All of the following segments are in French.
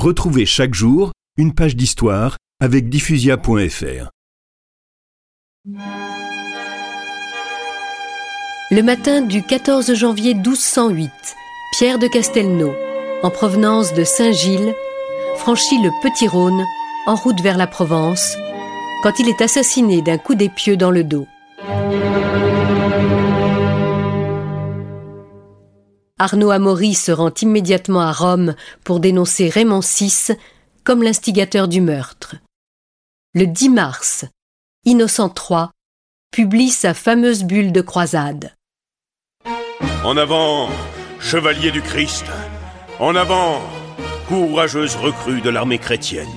Retrouvez chaque jour une page d'histoire avec diffusia.fr. Le matin du 14 janvier 1208, Pierre de Castelnau, en provenance de Saint-Gilles, franchit le Petit Rhône en route vers la Provence quand il est assassiné d'un coup d'épieu dans le dos. Arnaud Amaury se rend immédiatement à Rome pour dénoncer Raymond VI comme l'instigateur du meurtre. Le 10 mars, Innocent III publie sa fameuse bulle de croisade. En avant, chevalier du Christ. En avant, courageuse recrue de l'armée chrétienne.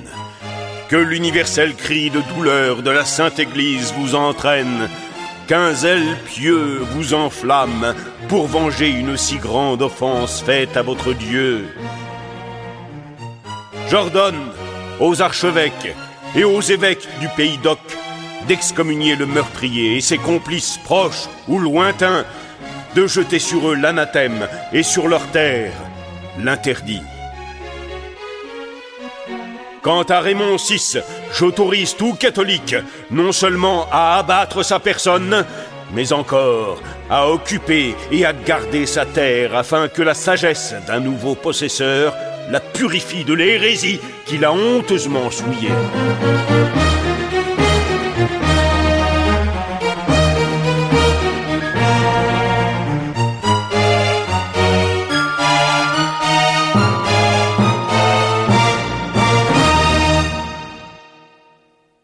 Que l'universel cri de douleur de la Sainte Église vous entraîne qu'un zèle pieux vous enflamme pour venger une si grande offense faite à votre Dieu. J'ordonne aux archevêques et aux évêques du pays d'Oc d'excommunier le meurtrier et ses complices proches ou lointains, de jeter sur eux l'anathème et sur leur terre l'interdit. Quant à Raymond VI, j'autorise tout catholique non seulement à abattre sa personne, mais encore à occuper et à garder sa terre afin que la sagesse d'un nouveau possesseur la purifie de l'hérésie qu'il a honteusement souillée.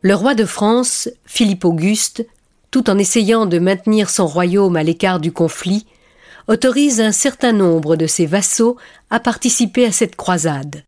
Le roi de France, Philippe Auguste, tout en essayant de maintenir son royaume à l'écart du conflit, autorise un certain nombre de ses vassaux à participer à cette croisade.